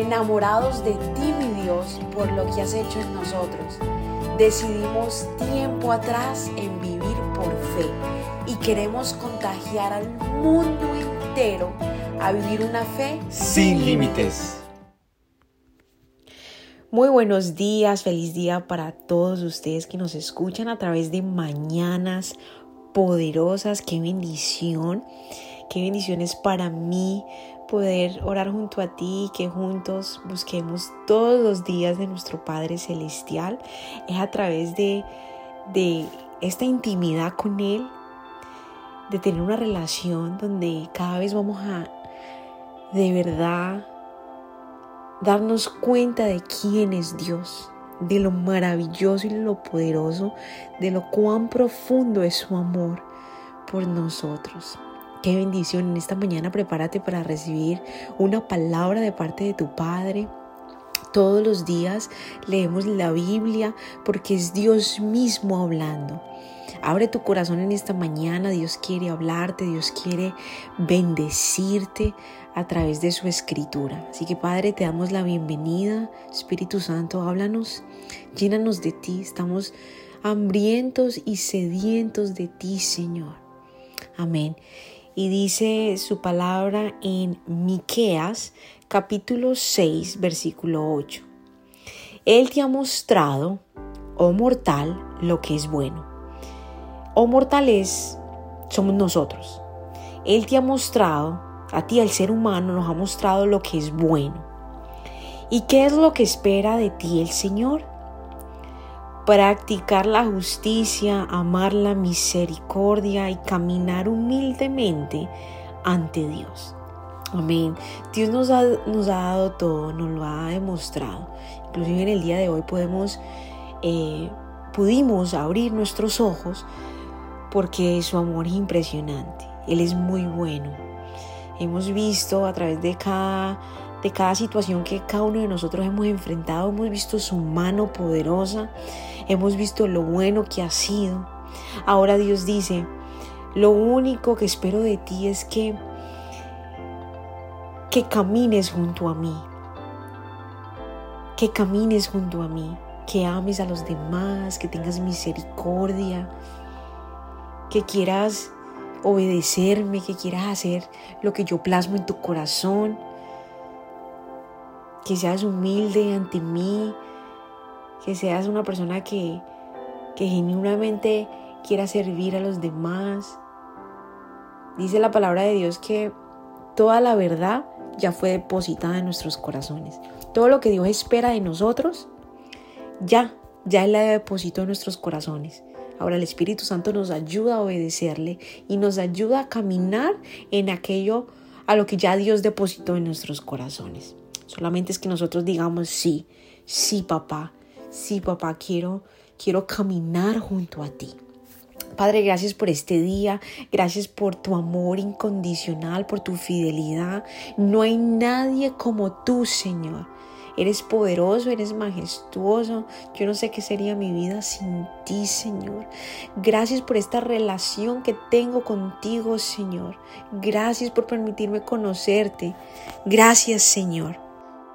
enamorados de ti, mi Dios, por lo que has hecho en nosotros. Decidimos tiempo atrás en vivir por fe y queremos contagiar al mundo entero a vivir una fe sin límites. Muy buenos días, feliz día para todos ustedes que nos escuchan a través de mañanas poderosas. Qué bendición, qué bendición es para mí poder orar junto a ti, que juntos busquemos todos los días de nuestro Padre Celestial. Es a través de, de esta intimidad con Él, de tener una relación donde cada vez vamos a de verdad darnos cuenta de quién es Dios, de lo maravilloso y lo poderoso, de lo cuán profundo es su amor por nosotros. Qué bendición en esta mañana prepárate para recibir una palabra de parte de tu Padre. Todos los días leemos la Biblia porque es Dios mismo hablando. Abre tu corazón en esta mañana, Dios quiere hablarte, Dios quiere bendecirte a través de su escritura. Así que Padre, te damos la bienvenida. Espíritu Santo, háblanos, llénanos de ti. Estamos hambrientos y sedientos de ti, Señor. Amén. Y dice su palabra en Miqueas capítulo 6, versículo 8. Él te ha mostrado, oh mortal, lo que es bueno o mortales somos nosotros. Él te ha mostrado, a ti, al ser humano, nos ha mostrado lo que es bueno. ¿Y qué es lo que espera de ti el Señor? Practicar la justicia, amar la misericordia y caminar humildemente ante Dios. Amén. Dios nos ha, nos ha dado todo, nos lo ha demostrado. Inclusive en el día de hoy podemos, eh, pudimos abrir nuestros ojos porque su amor es impresionante. Él es muy bueno. Hemos visto a través de cada, de cada situación que cada uno de nosotros hemos enfrentado, hemos visto su mano poderosa, hemos visto lo bueno que ha sido. Ahora Dios dice, lo único que espero de ti es que que camines junto a mí. Que camines junto a mí, que ames a los demás, que tengas misericordia, que quieras obedecerme, que quieras hacer lo que yo plasmo en tu corazón, que seas humilde ante mí, que seas una persona que, que genuinamente quiera servir a los demás. Dice la palabra de Dios que toda la verdad ya fue depositada en nuestros corazones. Todo lo que Dios espera de nosotros, ya, ya Él la depositó en nuestros corazones. Ahora el Espíritu Santo nos ayuda a obedecerle y nos ayuda a caminar en aquello a lo que ya Dios depositó en nuestros corazones. Solamente es que nosotros digamos sí, sí papá, sí papá, quiero, quiero caminar junto a ti. Padre, gracias por este día, gracias por tu amor incondicional, por tu fidelidad. No hay nadie como tú, Señor. Eres poderoso, eres majestuoso. Yo no sé qué sería mi vida sin ti, Señor. Gracias por esta relación que tengo contigo, Señor. Gracias por permitirme conocerte. Gracias, Señor.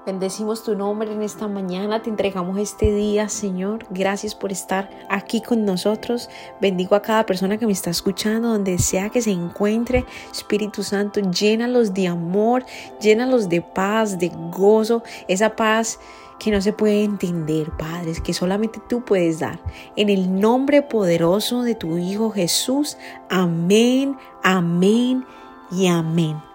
Bendecimos tu nombre en esta mañana, te entregamos este día, Señor. Gracias por estar aquí con nosotros. Bendigo a cada persona que me está escuchando, donde sea que se encuentre. Espíritu Santo, llénalos de amor, llénalos de paz, de gozo, esa paz que no se puede entender, Padre, que solamente tú puedes dar. En el nombre poderoso de tu Hijo Jesús. Amén, amén y amén.